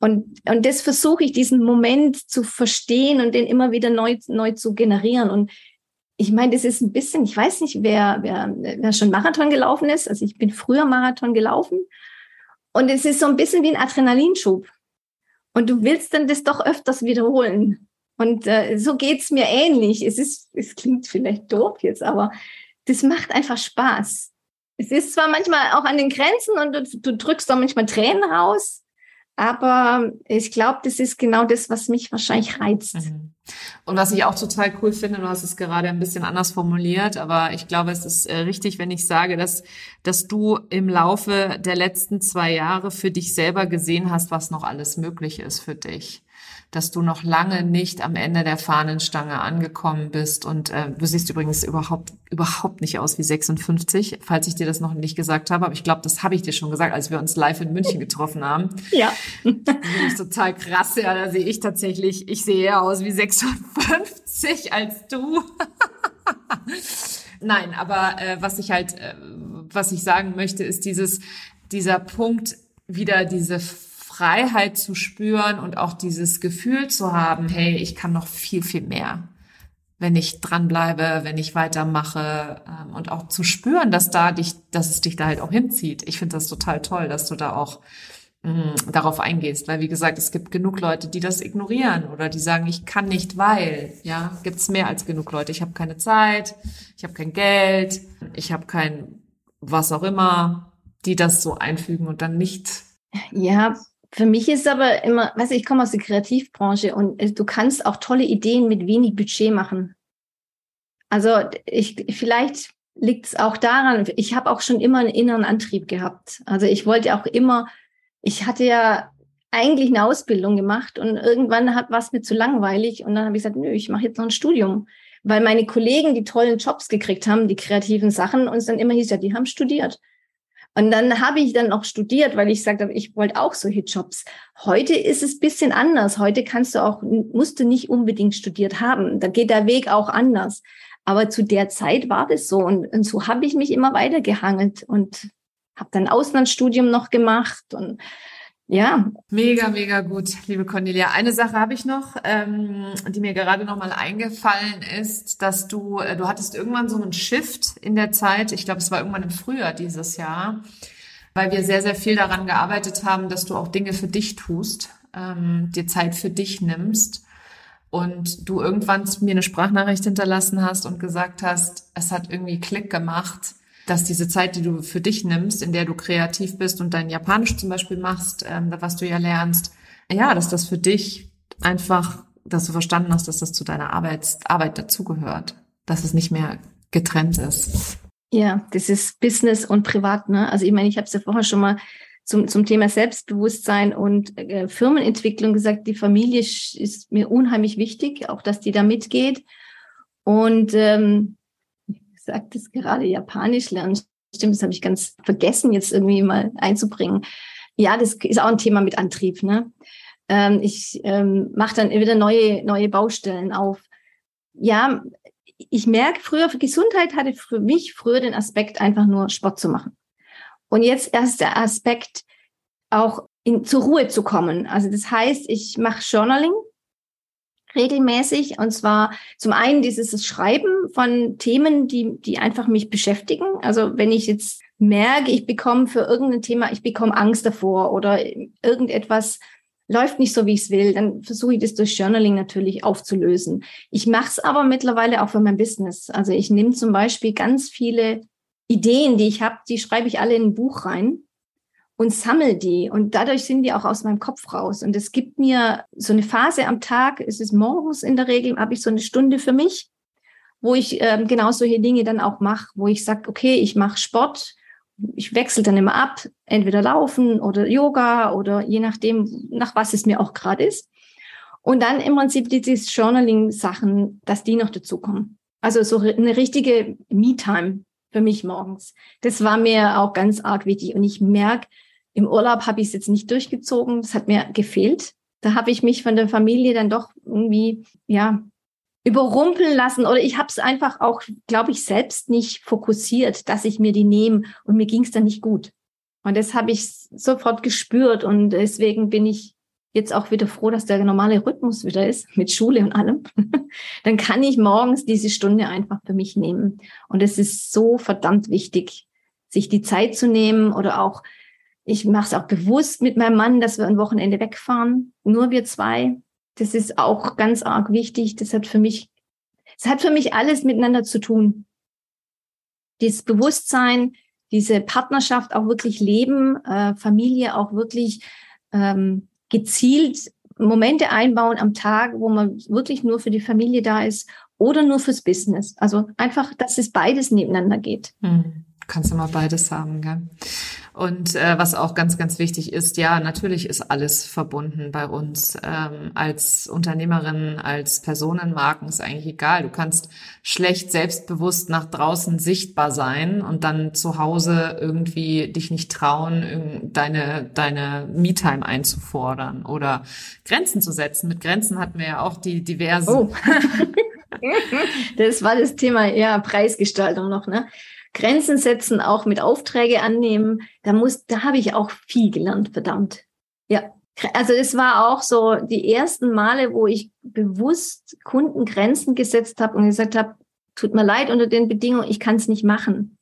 Und, und das versuche ich, diesen Moment zu verstehen und den immer wieder neu, neu zu generieren. Und ich meine, das ist ein bisschen, ich weiß nicht, wer, wer, wer schon Marathon gelaufen ist. Also ich bin früher Marathon gelaufen. Und es ist so ein bisschen wie ein Adrenalinschub. Und du willst dann das doch öfters wiederholen. Und äh, so geht's mir ähnlich. Es ist, es klingt vielleicht doof jetzt, aber das macht einfach Spaß. Es ist zwar manchmal auch an den Grenzen und du, du drückst auch manchmal Tränen raus, aber ich glaube, das ist genau das, was mich wahrscheinlich reizt. Mhm. Und was ich auch total cool finde, du hast es gerade ein bisschen anders formuliert, aber ich glaube, es ist äh, richtig, wenn ich sage, dass, dass du im Laufe der letzten zwei Jahre für dich selber gesehen hast, was noch alles möglich ist für dich dass du noch lange nicht am Ende der Fahnenstange angekommen bist. Und äh, du siehst übrigens überhaupt, überhaupt nicht aus wie 56, falls ich dir das noch nicht gesagt habe. Aber ich glaube, das habe ich dir schon gesagt, als wir uns live in München getroffen haben. Ja. Das ist total krass. Ja, da sehe ich tatsächlich, ich sehe eher aus wie 56 als du. Nein, aber äh, was ich halt, äh, was ich sagen möchte, ist dieses, dieser Punkt, wieder diese Freiheit zu spüren und auch dieses Gefühl zu haben, hey, ich kann noch viel, viel mehr, wenn ich dranbleibe, wenn ich weitermache ähm, und auch zu spüren, dass da dich, dass es dich da halt auch hinzieht. Ich finde das total toll, dass du da auch mm, darauf eingehst, weil wie gesagt, es gibt genug Leute, die das ignorieren oder die sagen, ich kann nicht, weil, ja, gibt's mehr als genug Leute. Ich habe keine Zeit, ich habe kein Geld, ich habe kein was auch immer, die das so einfügen und dann nicht ja, für mich ist aber immer, weißt du, ich komme aus der Kreativbranche und äh, du kannst auch tolle Ideen mit wenig Budget machen. Also ich, vielleicht liegt es auch daran, ich habe auch schon immer einen inneren Antrieb gehabt. Also ich wollte auch immer, ich hatte ja eigentlich eine Ausbildung gemacht und irgendwann war es mir zu langweilig und dann habe ich gesagt, nö, ich mache jetzt noch ein Studium. Weil meine Kollegen die tollen Jobs gekriegt haben, die kreativen Sachen, und es dann immer hieß, ja, die haben studiert. Und dann habe ich dann auch studiert, weil ich sagte, ich wollte auch solche Jobs. Heute ist es bisschen anders. Heute kannst du auch, musst du nicht unbedingt studiert haben. Da geht der Weg auch anders. Aber zu der Zeit war das so. Und, und so habe ich mich immer weiter gehangelt und habe dann Auslandsstudium noch gemacht und ja. Mega, mega gut, liebe Cornelia. Eine Sache habe ich noch, ähm, die mir gerade noch mal eingefallen ist, dass du, äh, du hattest irgendwann so einen Shift in der Zeit. Ich glaube, es war irgendwann im Frühjahr dieses Jahr, weil wir sehr, sehr viel daran gearbeitet haben, dass du auch Dinge für dich tust, ähm, dir Zeit für dich nimmst und du irgendwann mir eine Sprachnachricht hinterlassen hast und gesagt hast, es hat irgendwie Klick gemacht dass diese Zeit, die du für dich nimmst, in der du kreativ bist und dein Japanisch zum Beispiel machst, ähm, was du ja lernst, ja, dass das für dich einfach, dass du verstanden hast, dass das zu deiner Arbeit, Arbeit dazugehört, dass es nicht mehr getrennt ist. Ja, das ist Business und Privat. Ne? Also ich meine, ich habe es ja vorher schon mal zum, zum Thema Selbstbewusstsein und äh, Firmenentwicklung gesagt, die Familie ist mir unheimlich wichtig, auch dass die da mitgeht. Und ähm, sagt es gerade, Japanisch lernen Stimmt, das habe ich ganz vergessen, jetzt irgendwie mal einzubringen. Ja, das ist auch ein Thema mit Antrieb. Ne? Ähm, ich ähm, mache dann wieder neue, neue Baustellen auf. Ja, ich merke früher, Gesundheit hatte für mich früher den Aspekt, einfach nur Sport zu machen. Und jetzt erst der Aspekt, auch in, zur Ruhe zu kommen. Also das heißt, ich mache Journaling regelmäßig und zwar zum einen dieses Schreiben von Themen, die, die einfach mich beschäftigen. Also wenn ich jetzt merke, ich bekomme für irgendein Thema, ich bekomme Angst davor oder irgendetwas läuft nicht so, wie ich es will, dann versuche ich das durch Journaling natürlich aufzulösen. Ich mache es aber mittlerweile auch für mein Business. Also ich nehme zum Beispiel ganz viele Ideen, die ich habe, die schreibe ich alle in ein Buch rein und sammle die. Und dadurch sind die auch aus meinem Kopf raus. Und es gibt mir so eine Phase am Tag, es ist morgens in der Regel, habe ich so eine Stunde für mich, wo ich ähm, genau solche Dinge dann auch mache, wo ich sage, okay, ich mache Sport, ich wechsle dann immer ab, entweder Laufen oder Yoga oder je nachdem, nach was es mir auch gerade ist. Und dann im Prinzip diese Journaling-Sachen, dass die noch dazukommen. Also so eine richtige Me-Time für mich morgens. Das war mir auch ganz arg wichtig. Und ich merke, im Urlaub habe ich es jetzt nicht durchgezogen. Das hat mir gefehlt. Da habe ich mich von der Familie dann doch irgendwie, ja, überrumpeln lassen oder ich habe es einfach auch, glaube ich, selbst nicht fokussiert, dass ich mir die nehme und mir ging es dann nicht gut. Und das habe ich sofort gespürt und deswegen bin ich jetzt auch wieder froh, dass der normale Rhythmus wieder ist mit Schule und allem. dann kann ich morgens diese Stunde einfach für mich nehmen. Und es ist so verdammt wichtig, sich die Zeit zu nehmen oder auch, ich mache es auch bewusst mit meinem Mann, dass wir ein Wochenende wegfahren, nur wir zwei, das ist auch ganz arg wichtig. Das hat für mich, es hat für mich alles miteinander zu tun. Dieses Bewusstsein, diese Partnerschaft auch wirklich leben, äh, Familie auch wirklich ähm, gezielt Momente einbauen am Tag, wo man wirklich nur für die Familie da ist oder nur fürs Business. Also einfach, dass es beides nebeneinander geht. Mhm. Kannst du mal beides haben, gell? Und äh, was auch ganz, ganz wichtig ist, ja, natürlich ist alles verbunden bei uns. Ähm, als Unternehmerin, als Personenmarken ist eigentlich egal. Du kannst schlecht selbstbewusst nach draußen sichtbar sein und dann zu Hause irgendwie dich nicht trauen, deine, deine Me-Time einzufordern oder Grenzen zu setzen. Mit Grenzen hatten wir ja auch die diversen. Oh. das war das Thema, ja, Preisgestaltung noch, ne? Grenzen setzen, auch mit Aufträge annehmen. Da muss, da habe ich auch viel gelernt, verdammt. Ja. Also es war auch so die ersten Male, wo ich bewusst Kunden Grenzen gesetzt habe und gesagt habe, tut mir leid unter den Bedingungen, ich kann es nicht machen.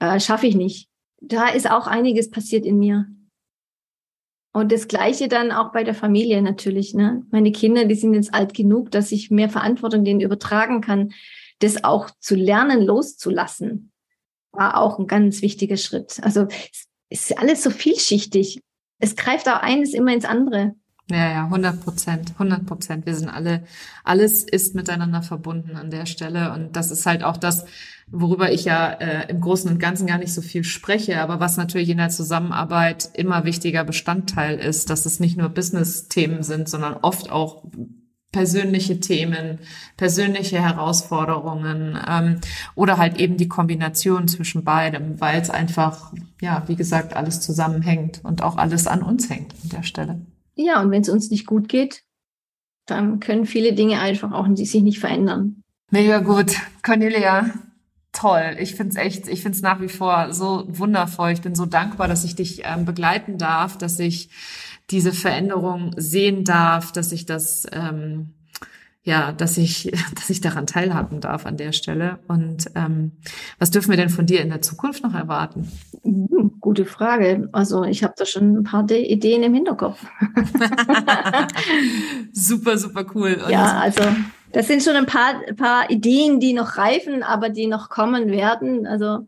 Äh, Schaffe ich nicht. Da ist auch einiges passiert in mir. Und das Gleiche dann auch bei der Familie natürlich. Ne? Meine Kinder, die sind jetzt alt genug, dass ich mehr Verantwortung denen übertragen kann, das auch zu lernen, loszulassen war auch ein ganz wichtiger Schritt. Also es ist alles so vielschichtig. Es greift auch eines immer ins andere. Ja, ja, 100 Prozent, 100 Prozent. Wir sind alle, alles ist miteinander verbunden an der Stelle. Und das ist halt auch das, worüber ich ja äh, im Großen und Ganzen gar nicht so viel spreche, aber was natürlich in der Zusammenarbeit immer wichtiger Bestandteil ist, dass es nicht nur Business-Themen sind, sondern oft auch persönliche Themen, persönliche Herausforderungen ähm, oder halt eben die Kombination zwischen beidem, weil es einfach, ja, wie gesagt, alles zusammenhängt und auch alles an uns hängt an der Stelle. Ja, und wenn es uns nicht gut geht, dann können viele Dinge einfach auch sich nicht verändern. Mega gut. Cornelia, toll. Ich finde es echt, ich finde es nach wie vor so wundervoll. Ich bin so dankbar, dass ich dich ähm, begleiten darf, dass ich diese Veränderung sehen darf, dass ich das ähm, ja, dass ich, dass ich daran teilhaben darf an der Stelle. Und ähm, was dürfen wir denn von dir in der Zukunft noch erwarten? Hm, gute Frage. Also ich habe da schon ein paar Ideen im Hinterkopf. super, super cool. Und ja, also das sind schon ein paar, paar Ideen, die noch reifen, aber die noch kommen werden. Also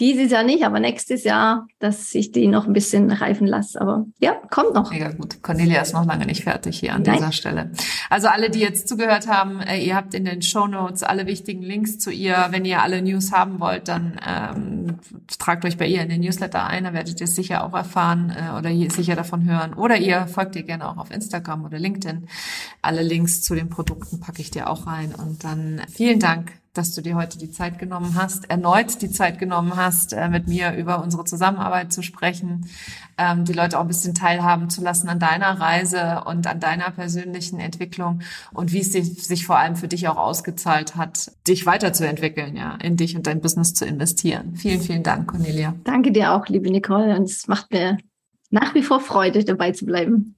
dieses Jahr nicht, aber nächstes Jahr, dass ich die noch ein bisschen reifen lasse. Aber ja, kommt noch. Mega gut. Cornelia ist noch lange nicht fertig hier an Nein. dieser Stelle. Also alle, die jetzt zugehört haben, äh, ihr habt in den Show Notes alle wichtigen Links zu ihr. Wenn ihr alle News haben wollt, dann ähm, tragt euch bei ihr in den Newsletter ein. Da werdet ihr es sicher auch erfahren äh, oder sicher davon hören. Oder ihr folgt ihr gerne auch auf Instagram oder LinkedIn. Alle Links zu den Produkten packe ich dir auch rein. Und dann vielen Dank dass du dir heute die Zeit genommen hast, erneut die Zeit genommen hast, äh, mit mir über unsere Zusammenarbeit zu sprechen, ähm, die Leute auch ein bisschen teilhaben zu lassen an deiner Reise und an deiner persönlichen Entwicklung und wie es sich vor allem für dich auch ausgezahlt hat, dich weiterzuentwickeln, ja, in dich und dein Business zu investieren. Vielen, vielen Dank, Cornelia. Danke dir auch, liebe Nicole. Und es macht mir nach wie vor Freude, dabei zu bleiben.